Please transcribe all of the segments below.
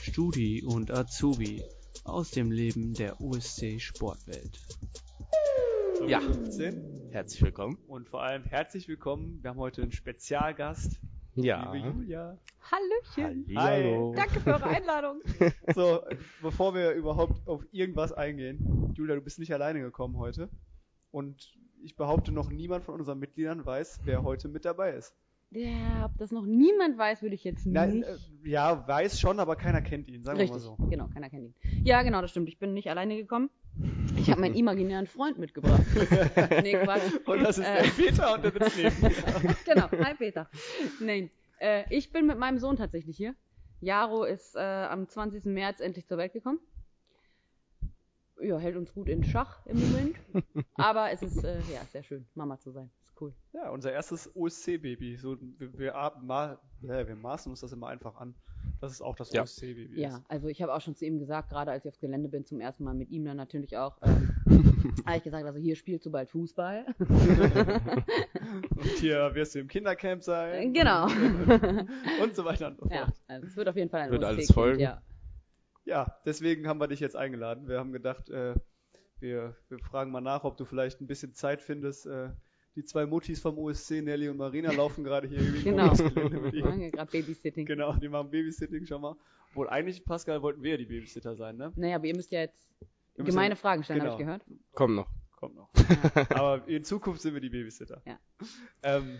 Studi und Azubi aus dem Leben der USC Sportwelt. Ja, herzlich willkommen. Und vor allem herzlich willkommen. Wir haben heute einen Spezialgast. Ja. Liebe Julia. Hallöchen. Hallo. Danke für eure Einladung. So, bevor wir überhaupt auf irgendwas eingehen. Julia, du bist nicht alleine gekommen heute. Und ich behaupte, noch niemand von unseren Mitgliedern weiß, wer heute mit dabei ist. Ja, ob das noch niemand weiß, würde ich jetzt nicht. Nein, äh, ja, weiß schon, aber keiner kennt ihn, sagen Richtig, wir mal so. genau, keiner kennt ihn. Ja, genau, das stimmt. Ich bin nicht alleine gekommen. Ich habe meinen imaginären Freund mitgebracht. nee, Quatsch. Und das ist Äh. der Peter und der sitzt genau, hi Peter. Nein, äh, ich bin mit meinem Sohn tatsächlich hier. Jaro ist äh, am 20. März endlich zur Welt gekommen. Ja, hält uns gut in Schach im Moment. Aber es ist äh, ja sehr schön, Mama zu sein. Ist cool. Ja, unser erstes OSC-Baby. So, wir, wir, ma, ja, wir maßen uns das immer einfach an, dass es auch das Ja. OSC-Baby ist. Ja, also ich habe auch schon zu ihm gesagt, gerade als ich aufs Gelände bin, zum ersten Mal mit ihm dann natürlich auch, ähm, habe ich gesagt, also hier spielst du bald Fußball. Und hier wirst du im Kindercamp sein. genau. Und so weiter und so fort. ja, also es wird auf jeden Fall ein Wird alles folgen. Ja. Ja, deswegen haben wir dich jetzt eingeladen. Wir haben gedacht, äh, wir, wir fragen mal nach, ob du vielleicht ein bisschen Zeit findest. Äh, die zwei Muttis vom OSC, Nelly und Marina, laufen gerade hier irgendwie Genau. ums Gelände mit ihm. Machen gerade Babysitting. Genau, die machen Babysitting schon mal. Obwohl eigentlich, Pascal, wollten wir ja die Babysitter sein, ne? Naja, aber ihr müsst ja jetzt müssen- gemeine Fragen stellen, habe ich genau. gehört. Komm noch. Kommt noch. aber in Zukunft sind wir die Babysitter. Ja. Ähm,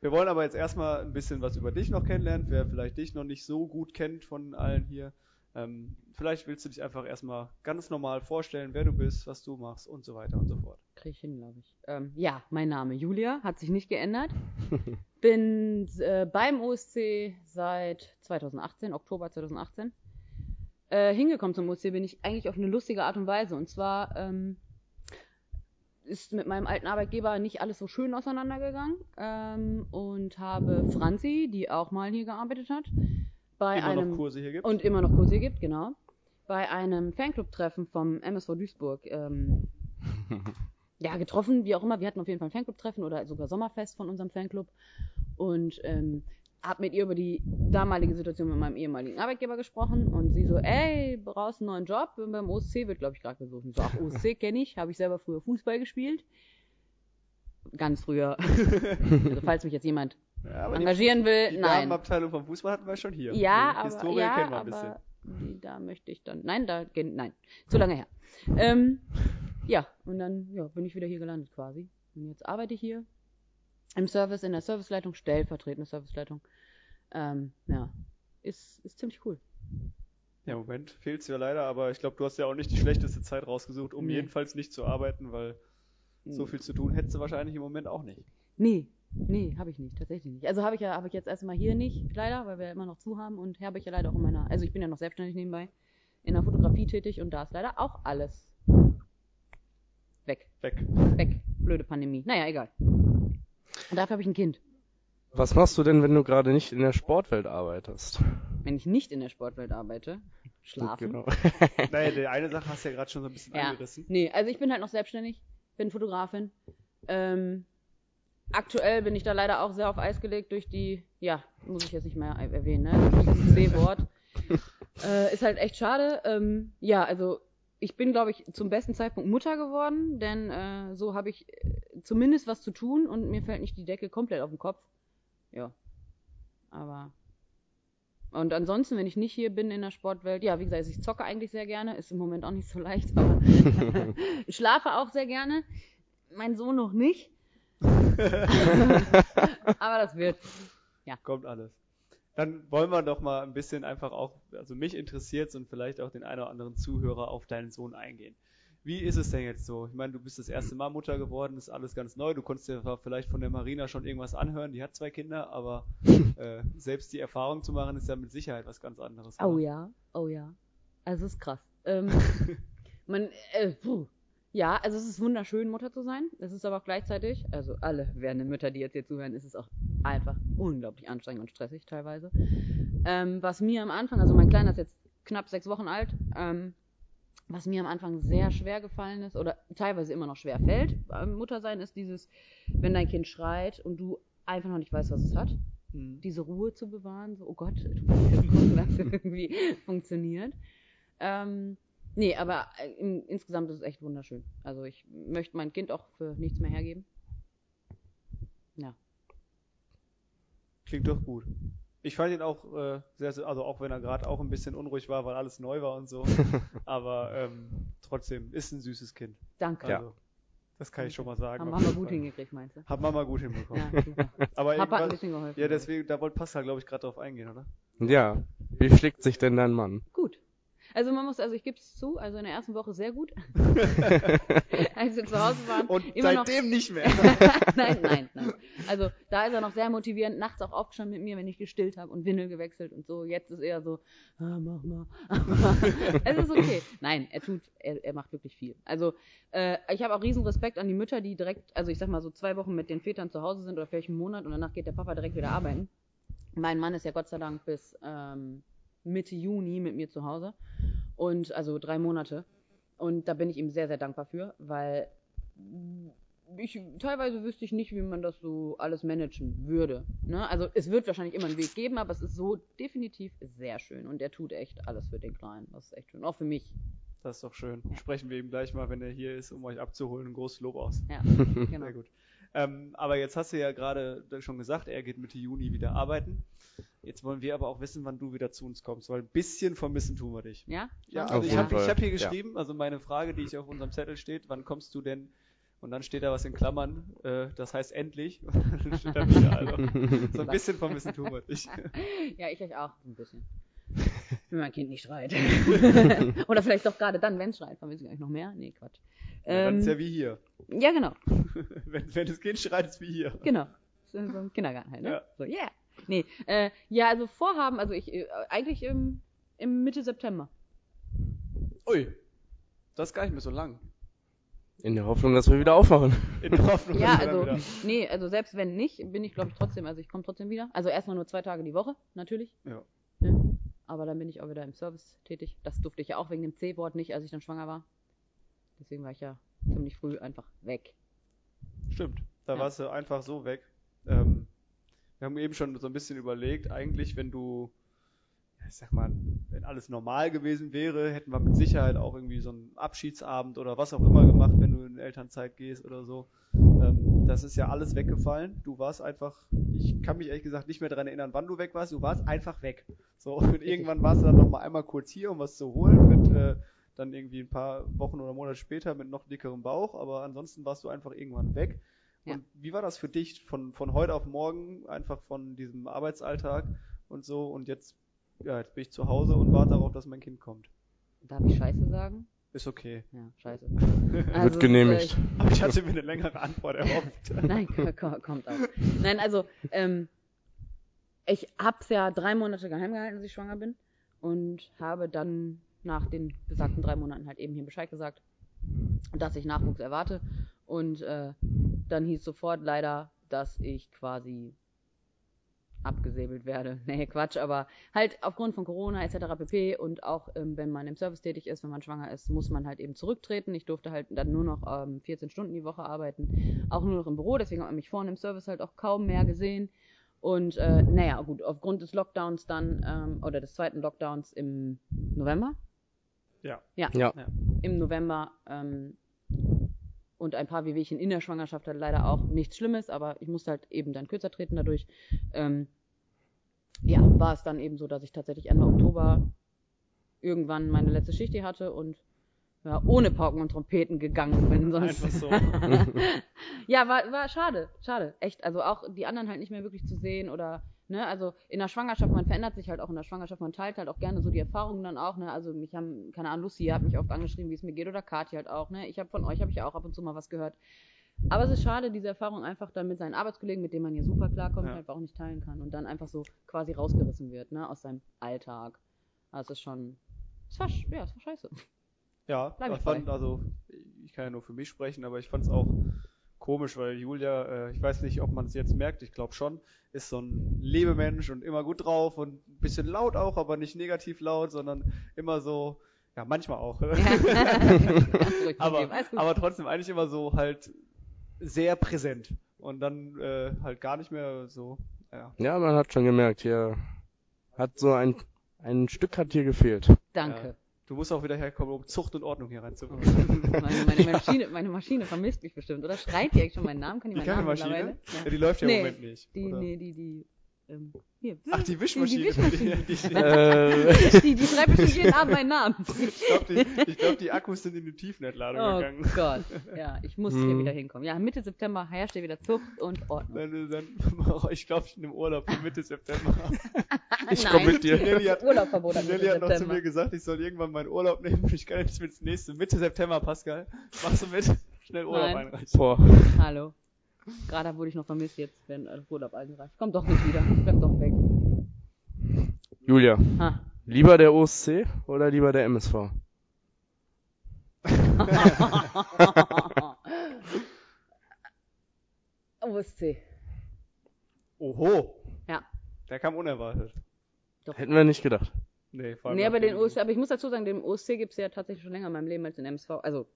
wir wollen aber jetzt erstmal ein bisschen was über dich noch kennenlernen, wer vielleicht dich noch nicht so gut kennt von allen hier. Ähm, vielleicht willst du dich einfach erstmal ganz normal vorstellen, wer du bist, was du machst und so weiter und so fort. Krieg ich hin, glaube ich. Ähm, ja, mein Name Julia, hat sich nicht geändert. Bin äh, beim OSC seit 2018, Oktober 2018. Äh, hingekommen zum OSC bin ich eigentlich auf eine lustige Art und Weise. Und zwar ähm, ist mit meinem alten Arbeitgeber nicht alles so schön auseinandergegangen. Ähm, und habe Franzi, die auch mal hier gearbeitet hat, bei Immer einem noch Kurse hier gibt. und immer noch Kurse gibt, genau. Bei einem Fanclub-Treffen vom MSV Duisburg ähm, ja, getroffen, wie auch immer. Wir hatten auf jeden Fall ein Fanclub-Treffen oder sogar Sommerfest von unserem Fanclub. Und ähm, hab mit ihr über die damalige Situation mit meinem ehemaligen Arbeitgeber gesprochen und sie so, ey, brauchst einen neuen Job? Und beim OSC wird, glaube ich, gerade gesucht. Und so, ach, OSC kenne ich, habe ich selber früher Fußball gespielt. Ganz früher. also falls mich jetzt jemand Ja, engagieren will, die, die nein. Damenabteilung vom Fußball hatten wir schon hier. Ja, die aber, Historie ja, kennen wir ein bisschen. die, da möchte ich dann. Nein, da gehen- nein, zu lange her. Ähm, ja, und dann ja, bin ich wieder hier gelandet quasi. Und jetzt arbeite ich hier im Service, in der Serviceleitung, stellvertretende Serviceleitung. Ähm, ja, ist, ist ziemlich cool. Ja, im Moment fehlt's ja leider, aber ich glaube, du hast ja auch nicht die schlechteste Zeit rausgesucht, um Nee. jedenfalls nicht zu arbeiten, weil so viel zu tun hättest du wahrscheinlich im Moment auch nicht. Nee, nee, habe ich nicht, tatsächlich nicht. Also habe ich ja, habe ich jetzt erstmal hier nicht, leider, weil wir ja immer noch zu haben und habe ich ja leider auch in meiner, also ich bin ja noch selbstständig nebenbei, in der Fotografie tätig und da ist leider auch alles weg. Weg. Weg. Blöde Pandemie. Naja, egal. Und dafür habe ich ein Kind. Was machst du denn, wenn du gerade nicht in der Sportwelt arbeitest? Wenn ich nicht in der Sportwelt arbeite, schlafen. Genau. Naja, die eine Sache hast du ja gerade schon so ein bisschen Ja. angerissen. Nee, also ich bin halt noch selbstständig, bin Fotografin. Ähm, aktuell bin ich da leider auch sehr auf Eis gelegt durch die, ja, muss ich jetzt nicht mehr erwähnen, ne? Durch dieses C-Wort. äh, ist halt echt schade. Ähm, ja, also ich bin, glaube ich, zum besten Zeitpunkt Mutter geworden, denn äh, so habe ich äh, zumindest was zu tun und mir fällt nicht die Decke komplett auf den Kopf. Ja. Aber. Und ansonsten, wenn ich nicht hier bin in der Sportwelt, ja, wie gesagt, ich zocke eigentlich sehr gerne, ist im Moment auch nicht so leicht, aber ich schlafe auch sehr gerne. Mein Sohn noch nicht. aber das wird. Kommt alles. Dann wollen wir doch mal ein bisschen einfach auch, also mich interessiert und vielleicht auch den einen oder anderen Zuhörer auf deinen Sohn eingehen. Wie ist es denn jetzt so? Ich meine, du bist das erste Mal Mutter geworden, ist alles ganz neu. Du konntest dir vielleicht von der Marina schon irgendwas anhören, die hat zwei Kinder, aber äh, selbst die Erfahrung zu machen, ist ja mit Sicherheit was ganz anderes. Oh ja, oh ja. Also es ist krass. Ähm, man, äh, puh. Ja, also es ist wunderschön, Mutter zu sein. Es ist aber auch gleichzeitig, also alle werdenden Mütter, die jetzt hier zuhören, ist es auch einfach unglaublich anstrengend und stressig teilweise. Ähm, was mir am Anfang, also mein Kleiner ist jetzt knapp sechs Wochen alt, ähm, was mir am Anfang sehr schwer gefallen ist oder teilweise immer noch schwer fällt beim Muttersein, ist dieses, wenn dein Kind schreit und du einfach noch nicht weiß, was es hat. Mhm. Diese Ruhe zu bewahren, so, oh Gott, du musst jetzt gucken, dass es irgendwie funktioniert. Ähm, nee, aber äh, in, insgesamt ist es echt wunderschön. Also ich möchte mein Kind auch für nichts mehr hergeben. Ja. Klingt doch gut. Ich fand ihn auch äh, sehr, sehr, also auch wenn er gerade auch ein bisschen unruhig war, weil alles neu war und so. aber ähm, trotzdem ist ein süßes Kind. Danke. Also, das kann ich schon mal sagen. Haben Mama gut hingekriegt, meinst du? Hat Mama gut hinbekommen. Ja, super. Aber Papa hat ein bisschen geholfen. ja, deswegen, da wollte Pascal, glaube ich, gerade drauf eingehen, oder? Ja. Wie schlägt sich denn dein Mann? Gut. Also man muss, also ich gebe es zu, also in der ersten Woche sehr gut. Als wir zu Hause waren. Und immer noch, seitdem nicht mehr. nein, nein, nein. Also da ist er noch sehr motivierend, nachts auch aufgestanden mit mir, wenn ich gestillt habe und Windel gewechselt und so. Jetzt ist er so, ah, mach mal. es ist okay. Nein, er tut, er, er macht wirklich viel. Also äh, ich habe auch riesen Respekt an die Mütter, die direkt, also ich sag mal so zwei Wochen mit den Vätern zu Hause sind oder vielleicht einen Monat und danach geht der Papa direkt wieder arbeiten. Mein Mann ist ja Gott sei Dank bis ähm, Mitte Juni mit mir zu Hause und also drei Monate. Und da bin ich ihm sehr, sehr dankbar für, weil ich teilweise wüsste ich nicht, wie man das so alles managen würde. Ne? Also es wird wahrscheinlich immer einen Weg geben, aber es ist so definitiv sehr schön und er tut echt alles für den Kleinen. Das ist echt schön, auch für mich. Das ist doch schön. Sprechen wir ihm gleich mal, wenn er hier ist, um euch abzuholen. Ein großes Lob aus. Ja, genau. Sehr gut. Ähm, aber jetzt hast du ja gerade schon gesagt, er geht Mitte Juni wieder arbeiten. Jetzt wollen wir aber auch wissen, wann du wieder zu uns kommst, weil ein bisschen vermissen tun wir dich. Ja? Ja, Auf also ich habe hab hier Ja. geschrieben, also meine Frage, die ich auf unserem Zettel steht, wann kommst du denn? Und dann steht da was in Klammern, äh, das heißt endlich. Dann steht da wieder, also, so ein bisschen vermissen tun wir dich. Ja, ich euch auch ein bisschen. Wenn mein Kind nicht schreit. Oder vielleicht doch gerade dann, wenn es schreit, vermisse ich euch noch mehr. Nee, Quatsch. Ja, dann Ähm, ist ja wie hier. ja, genau. Wenn, wenn das Kind schreit, ist wie hier. Genau. So so ein Kindergarten halt, ne? Ja. So, yeah. Nee, äh, ja, also Vorhaben, also ich, äh, eigentlich im, im Mitte September. Ui, das ist gar nicht mehr so lang. In der Hoffnung, dass wir wieder aufmachen. In der Hoffnung, Ja, dass wir also, wieder- nee, also selbst wenn nicht, bin ich glaube ich trotzdem, also ich komme trotzdem wieder. Also erstmal nur zwei Tage die Woche, natürlich. Ja. Aber dann bin ich auch wieder im Service tätig. Das durfte ich ja auch wegen dem C-Wort nicht, als ich dann schwanger war. Deswegen war ich ja ziemlich früh einfach weg. Stimmt, da Ja. warst du einfach so weg. Ähm, wir haben eben schon so ein bisschen überlegt, eigentlich, wenn du, ich sag mal, wenn alles normal gewesen wäre, hätten wir mit Sicherheit auch irgendwie so einen Abschiedsabend oder was auch immer gemacht, wenn du in Elternzeit gehst oder so. Das ist ja alles weggefallen. Du warst einfach, ich kann mich ehrlich gesagt nicht mehr daran erinnern, wann du weg warst. Du warst einfach weg. So, und irgendwann warst du dann nochmal einmal kurz hier, um was zu holen, mit äh, dann irgendwie ein paar Wochen oder Monate später mit noch dickerem Bauch, aber ansonsten warst du einfach irgendwann weg. Ja. Und wie war das für dich von, von heute auf morgen, einfach von diesem Arbeitsalltag und so und jetzt, ja, jetzt bin ich zu Hause und warte darauf, dass mein Kind kommt. Darf ich Scheiße sagen? Ist okay. Ja, Scheiße. Wird Also, genehmigt. äh, Aber ich hatte mir eine längere Antwort erhofft. Nein, ko- ko- kommt auch. Nein, also, ähm, ich hab's ja drei Monate geheim gehalten, dass ich schwanger bin. Und habe dann nach den besagten drei Monaten halt eben hier Bescheid gesagt, dass ich Nachwuchs erwarte. Und äh, dann hieß sofort leider, dass ich quasi abgesäbelt werde. Nee, Quatsch, aber halt aufgrund von Corona etc. pp. Und auch ähm, wenn man im Service tätig ist, wenn man schwanger ist, muss man halt eben zurücktreten. Ich durfte halt dann nur noch ähm, 14 Stunden die Woche arbeiten, auch nur noch im Büro, deswegen hat man mich vorne im Service halt auch kaum mehr gesehen. Und äh, naja, gut, aufgrund des Lockdowns dann, ähm, oder des zweiten Lockdowns im November? Ja. Ja, Ja. im November ähm, und ein paar Wehwehchen in der Schwangerschaft halt leider auch nichts Schlimmes, aber ich musste halt eben dann kürzer treten dadurch. Ähm, ja, war es dann eben so, dass ich tatsächlich Ende Oktober irgendwann meine letzte Schicht hier hatte und ja, ohne Pauken und Trompeten gegangen bin. Sonst. Einfach so. ja, war, war schade, schade, echt. Also auch die anderen halt nicht mehr wirklich zu sehen oder, ne, also in der Schwangerschaft, man verändert sich halt auch in der Schwangerschaft, man teilt halt auch gerne so die Erfahrungen dann auch, ne, also mich haben, keine Ahnung, Lucy hat mich oft angeschrieben, wie es mir geht oder Kathi halt auch, ne, ich habe von euch, habe ich ja auch ab und zu mal was gehört. Aber es ist schade, diese Erfahrung einfach dann mit seinen Arbeitskollegen, mit denen man ja super klarkommt, Ja. einfach auch nicht teilen kann und dann einfach so quasi rausgerissen wird, ne, aus seinem Alltag. Also es ist schon, es war, ja, es war scheiße. Ja, Bleib ich fand, also, ich kann ja nur für mich sprechen, aber ich fand es auch komisch, weil Julia, äh, ich weiß nicht, ob man es jetzt merkt, ich glaube schon, ist so ein Lebemensch und immer gut drauf und ein bisschen laut auch, aber nicht negativ laut, sondern immer so, ja, manchmal auch. Aber, aber trotzdem eigentlich immer so halt sehr präsent. und dann äh, halt gar nicht mehr so. Ja. Ja, man hat schon gemerkt, hier hat so ein, ein Stück hat hier gefehlt. Danke. Du musst auch wieder herkommen, um Zucht und Ordnung hier reinzubringen. Meine, meine, Maschine, meine Maschine vermisst mich bestimmt, oder? Schreit die eigentlich schon meinen Namen? Kann die Die meinen Namen Maschine? mittlerweile? Ja, die läuft ja Nee, im Moment nicht. Die, oder? nee, die, die, ähm, hier. Ach, die Wischmaschine. Die, Wischmaschine. Die, die, Die, die schreibt bestimmt jeden Abend meinen Namen. ich glaube, die, ich glaub, die Akkus sind in die Tiefentladung Oh gegangen. Gott. Ja, ich muss Hm. hier wieder hinkommen. Ja, Mitte September herrscht hier wieder Zucht und Ordnung. Dann, dann, ich glaube, ich bin im Urlaub bis Mitte September. ich Nein. komm mit dir. Nelly hat, Urlaubverbot die Mitte Nelly hat noch zu September. mir gesagt, ich soll irgendwann meinen Urlaub nehmen. Ich kann jetzt mit ins nächste. Mitte September, Pascal. Machst du mit? Schnell Urlaub Nein. einreichen. Boah. Hallo. Gerade wurde ich noch vermisst, jetzt äh, Urlaub eingereicht. Komm doch nicht wieder. Ich bleib doch weg. Julia, Ha. lieber der OSC oder lieber der MSV? OSC. Oho. Ja. Der kam unerwartet. Hätten wir nicht gedacht. Nee, vor allem Nee, aber den OSC, aber ich muss dazu sagen, den OSC gibt's ja tatsächlich schon länger in meinem Leben als den MSV. Also,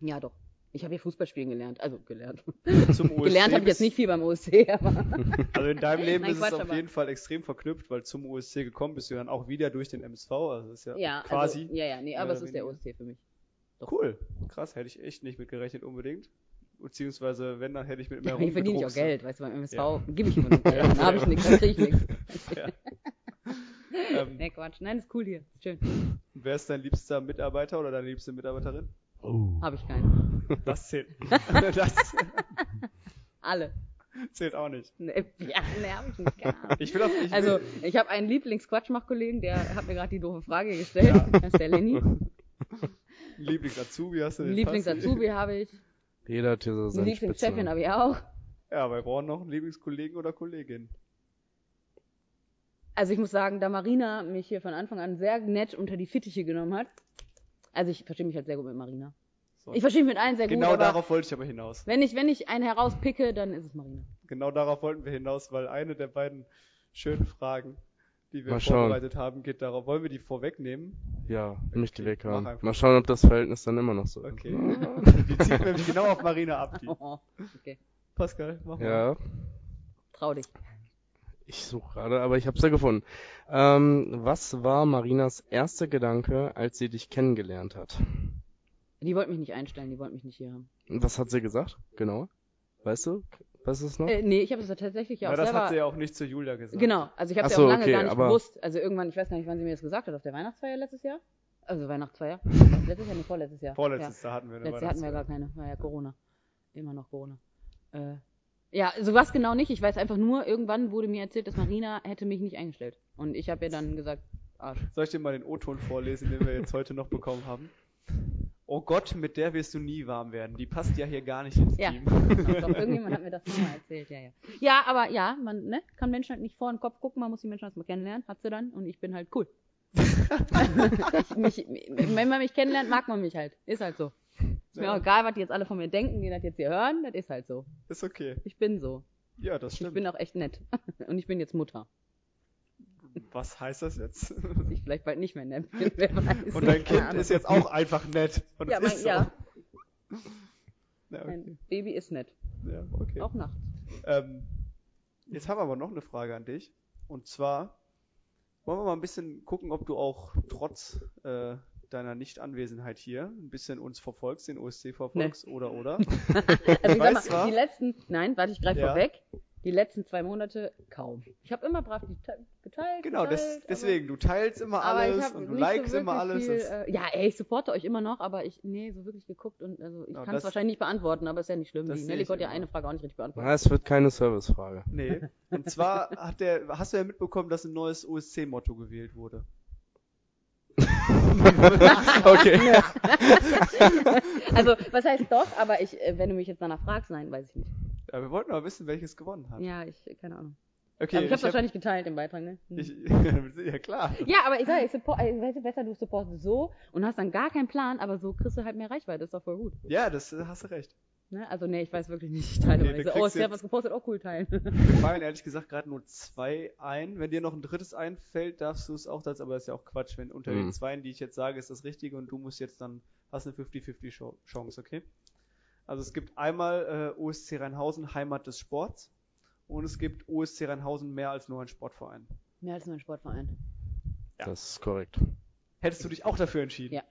ja doch. Ich habe hier Fußball spielen gelernt. Also gelernt. zum OSC gelernt habe ich jetzt nicht viel beim OSC, aber Also in deinem Leben Nein, ist Quatsch, es auf aber- jeden Fall extrem verknüpft, weil zum OSC gekommen bist du dann auch wieder durch den MSV. Also das ist ja, ja, quasi. Also, ja, ja, nee, aber es ist der. OSC für mich. Cool. Krass, hätte ich echt nicht mit gerechnet unbedingt. Beziehungsweise, wenn, dann hätte ich mit mehr Hier verdiene ich auch rumgedruckst. Geld, weißt du, beim MSV Ja. gebe ich immer nur Geld. Dann habe ich nichts, dann kriege ich nichts. Ja. Ähm, Nee, Quatsch. Nein, ist cool hier. Schön. wer ist dein liebster Mitarbeiter oder deine liebste Mitarbeiterin? Oh. Habe ich keinen. Das zählt. das Alle. zählt auch nicht. Nee, ja, habe ich nicht. Keine Ahnung. Ich will auf, ich will, Also, ich habe einen Lieblings-Quatschmach-Kollegen, der hat mir gerade die doofe Frage gestellt. Ja. Das ist der Lenny. Lieblings-Azubi hast du den. Lieblings-Azubi habe ich. Jeder hat hier so Einen seinen Lieblings-Champion Spitznamen. habe ich auch. Ja, wir brauchen noch einen Lieblingskollegen oder Kollegin. Also ich muss sagen, da Marina mich hier von Anfang an sehr nett unter die Fittiche genommen hat. Also ich verstehe mich halt sehr gut mit Marina. So. Ich verstehe mich mit allen sehr Genau gut, aber darauf wollte ich aber hinaus. wenn ich, wenn ich einen herauspicke, dann ist es Marina. Genau darauf wollten wir hinaus, weil eine der beiden schönen Fragen, die wir Mal schauen. vorbereitet haben, geht darauf. Wollen wir die vorwegnehmen? Ja, nimm ich die weg Mach haben. einfach. Mal schauen, ob das Verhältnis dann immer noch so ist. Okay. die zieht nämlich genau auf Marina ab. Die. Okay. Pascal, mach mal. Ja, Trau dich. ich suche gerade, aber ich hab's ja gefunden. Ähm, was war Marinas erster Gedanke, als sie dich kennengelernt hat? Die wollten mich nicht einstellen, die wollten mich nicht hier haben. Und Was hat sie gesagt? Genau. Weißt du? Weißt du es noch? Äh, nee, ich habe das tatsächlich ja auch das selber... hat sie ja auch nicht zu Julia gesagt. Genau, also ich habe es so, ja auch lange okay, gar nicht aber- gewusst. Also irgendwann, ich weiß gar nicht, wann sie mir das gesagt hat, auf der Weihnachtsfeier letztes Jahr? Also Weihnachtsfeier? letztes Jahr, nicht vorletztes Jahr. Vorletztes, da hatten wir eine. Letztes Jahr hatten wir ja gar keine, war ja Corona. Immer noch Corona. Äh, ja, sowas genau nicht. Ich weiß einfach nur, irgendwann wurde mir erzählt, dass Marina hätte mich nicht eingestellt. Und ich habe ihr dann gesagt, Arsch. Soll ich dir mal den O-Ton vorlesen, den wir jetzt heute noch bekommen haben? Oh Gott, mit der wirst du nie warm werden. Die passt ja hier gar nicht ins Ja, Team. doch, irgendjemand hat mir das mal erzählt, ja, ja. Ja, aber ja, man ne, kann Menschen halt nicht vor den Kopf gucken, man muss die Menschen erstmal kennenlernen, hat sie dann und ich bin halt cool. ich, mich, wenn man mich kennenlernt, mag man mich halt. Ist halt so. Ist mir Ja. auch egal, was die jetzt alle von mir denken, die das jetzt hier hören, das ist halt so. Ist okay. Ich bin so. Ja, das Ich stimmt. bin auch echt nett. Und ich bin jetzt Mutter. Was heißt das jetzt? Dass ich vielleicht bald nicht mehr nett bin, wer weiß. Und dein Kind ist jetzt auch einfach nett. Und Ja, mein, ist so. ja, Ja, okay. mein Baby ist nett. ja, okay. Auch nachts. Ähm, jetzt haben wir aber noch eine Frage an dich. Und zwar wollen wir mal ein bisschen gucken, ob du auch trotz äh, deiner Nicht-Anwesenheit hier ein bisschen uns verfolgst, den OSC verfolgst oder oder. Also ich sag mal, die letzten, nein, warte, ich greife Ja. vorweg. Die letzten zwei Monate kaum. Ich habe immer brav die te- geteilt. Genau, geteilt, deswegen, du teilst immer Aber, aber alles und du likest so immer alles. Das- Viel, äh, ja, ey, ich supporte euch immer noch, aber ich, nee, so wirklich geguckt und also ich Ja, kann das- es wahrscheinlich nicht beantworten, aber ist ja nicht schlimm. das Die Nelly ich konnte ja eine Frage auch nicht richtig beantworten. Na, es wird keine Servicefrage. Nee. Und zwar hat der, hast du ja mitbekommen, dass ein neues OSC-Motto gewählt wurde. okay. Also, was heißt doch, aber ich, äh, wenn du mich jetzt danach fragst, nein, weiß ich nicht. Ja, wir wollten aber wissen, welches gewonnen hat. Ja, ich, keine Ahnung. Okay, aber ich habe hab- wahrscheinlich geteilt im Beitrag, ne? Hm. ich, ja klar. Ja, aber ich sage, ich support, weißt du, besser du supportest so und hast dann gar keinen Plan, aber so kriegst du halt mehr Reichweite, ist doch voll gut. Ja, das äh, hast du recht. Ne? Also nee, ich weiß wirklich nicht, ich teile Okay, nicht so, oh, sie hat was gepostet, auch cool teilen. Wir fallen ehrlich gesagt gerade nur zwei ein. Wenn dir noch ein drittes einfällt, darfst du es auch, das, aber das ist ja auch Quatsch. Wenn unter den Mhm. zweien, die ich jetzt sage, ist das Richtige und du musst jetzt dann, hast eine 50-50 Chance, okay? Also es gibt einmal äh, OSC Rheinhausen, Heimat des Sports. Und es gibt OSC Rheinhausen mehr als nur ein Sportverein. Mehr als nur ein Sportverein. Ja. Das ist korrekt. Hättest du dich auch dafür entschieden? Ja.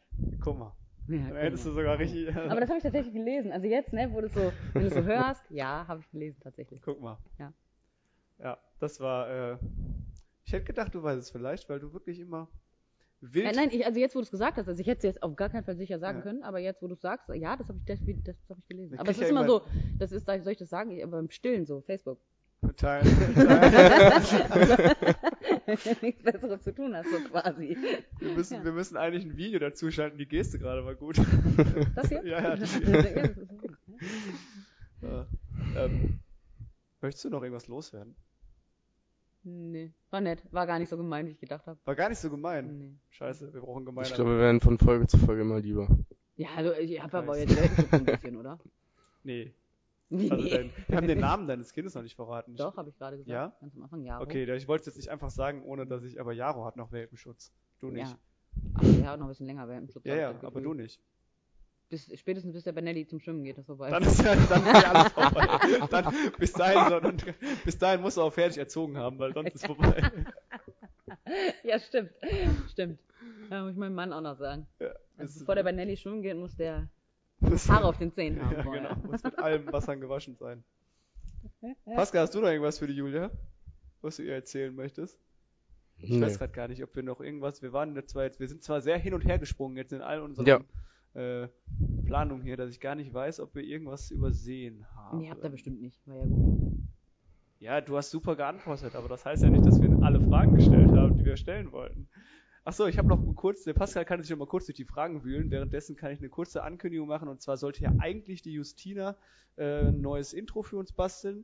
Guck mal. Ja, Dann hättest du sogar richtig. Aber das habe ich tatsächlich gelesen. Also jetzt, ne, wo du so, wenn du so hörst, ja, habe ich gelesen tatsächlich. Guck mal. Ja. Ja, das war. Äh, ich hätte gedacht, du weißt es vielleicht, weil du wirklich immer wild. Nein, nein, ich, also jetzt, wo du es gesagt hast, also ich hätte es jetzt auf gar keinen Fall sicher sagen Ja. können, aber jetzt, wo du es sagst, ja, das habe ich, das, das hab ich gelesen. Ich Aber es ist ja immer immer- so, das ist, soll ich das sagen, Ich- aber im Stillen so, Facebook. Teil, Wenn du nichts Besseres zu tun hast, so quasi. wir, müssen, Ja. wir müssen eigentlich ein Video dazu schalten. Die Geste gerade war gut. Das hier? Ja, das hier. Ja. Ähm, möchtest du noch irgendwas loswerden? Nee, war nett. War gar nicht so gemein, wie ich gedacht habe. War gar nicht so gemein. Nee. Scheiße, wir brauchen gemeiner. Ich glaube, wir werden von Folge zu Folge immer lieber. Ja, also ich habe aber jetzt Welpenschutz ein bisschen, oder? nee. Also nee. dein, wir haben den Namen deines Kindes noch nicht verraten. Doch, habe ich gerade gesagt. Ja? Ganz am Anfang, ja. Okay, ich wollte es jetzt nicht einfach sagen, ohne dass ich, aber Jaro hat noch Welpenschutz. Du nicht. Ja. Aber der hat noch ein bisschen länger Welpenschutz. Ja, ja, aber du nicht. Bis, spätestens bis der Benelli zum Schwimmen geht, ist vorbei. Dann ist ja, dann ist ja alles vorbei. Dann, bis dahin, dann, bis dahin musst du auch fertig erzogen haben, weil sonst ist vorbei. ja, stimmt. Stimmt. Ja, muss ich meinem Mann auch noch sagen. Ja, Also bevor der Benelli schwimmen geht, muss der das- Haare auf den Zähnen haben. Ja, vorher. genau. Muss mit allem Wassern gewaschen sein. Pascal, hast du noch irgendwas für die Julia? Was du ihr erzählen möchtest? Ich Nee. weiß gerade gar nicht, ob wir noch irgendwas. Wir waren jetzt zwar jetzt, wir sind zwar sehr hin und her gesprungen jetzt in all unseren Ja. Äh, Planungen hier, dass ich gar nicht weiß, ob wir irgendwas übersehen haben. Nee, habt ihr bestimmt nicht. War ja gut. Ja, du hast super geantwortet, aber das heißt ja nicht, dass wir alle Fragen gestellt haben, die wir stellen wollten. Achso, ich habe noch kurz, der Pascal kann sich noch mal kurz durch die Fragen wühlen. Währenddessen kann ich eine kurze Ankündigung machen. Und zwar sollte ja eigentlich die Justina äh, ein neues Intro für uns basteln.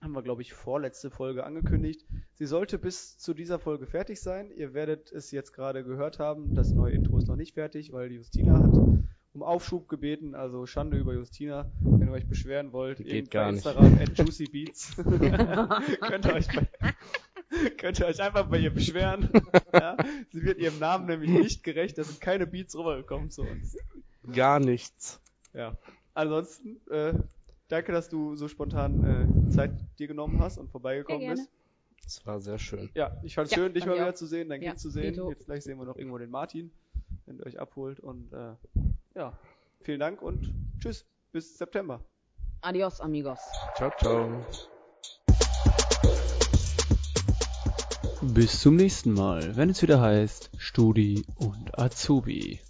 Haben wir, glaube ich, vorletzte Folge angekündigt. Sie sollte bis zu dieser Folge fertig sein. Ihr werdet es jetzt gerade gehört haben. Das neue Intro ist noch nicht fertig, weil Justina hat um Aufschub gebeten. Also Schande über Justina. Wenn ihr euch beschweren wollt, Geht bei nicht. Instagram at juicybeats. könnt, ihr euch bei, könnt ihr euch einfach bei ihr beschweren. ja? Sie wird ihrem Namen nämlich nicht gerecht. Da sind keine Beats rübergekommen zu uns. Gar nichts. Ja. Ansonsten, äh, danke, dass du so spontan äh, Zeit dir genommen hast und vorbeigekommen Sehr gerne. bist. Es war sehr schön. Ja, ich fand's Ja, schön, dich fand mal wieder auch. zu sehen, dein Ja, Kind zu sehen. dito. Jetzt gleich sehen wir noch irgendwo den Martin, wenn ihr euch abholt. Und äh, ja, vielen Dank und tschüss, bis September. Adios, amigos. Ciao, ciao. Bis zum nächsten Mal, wenn es wieder heißt Studi und Azubi.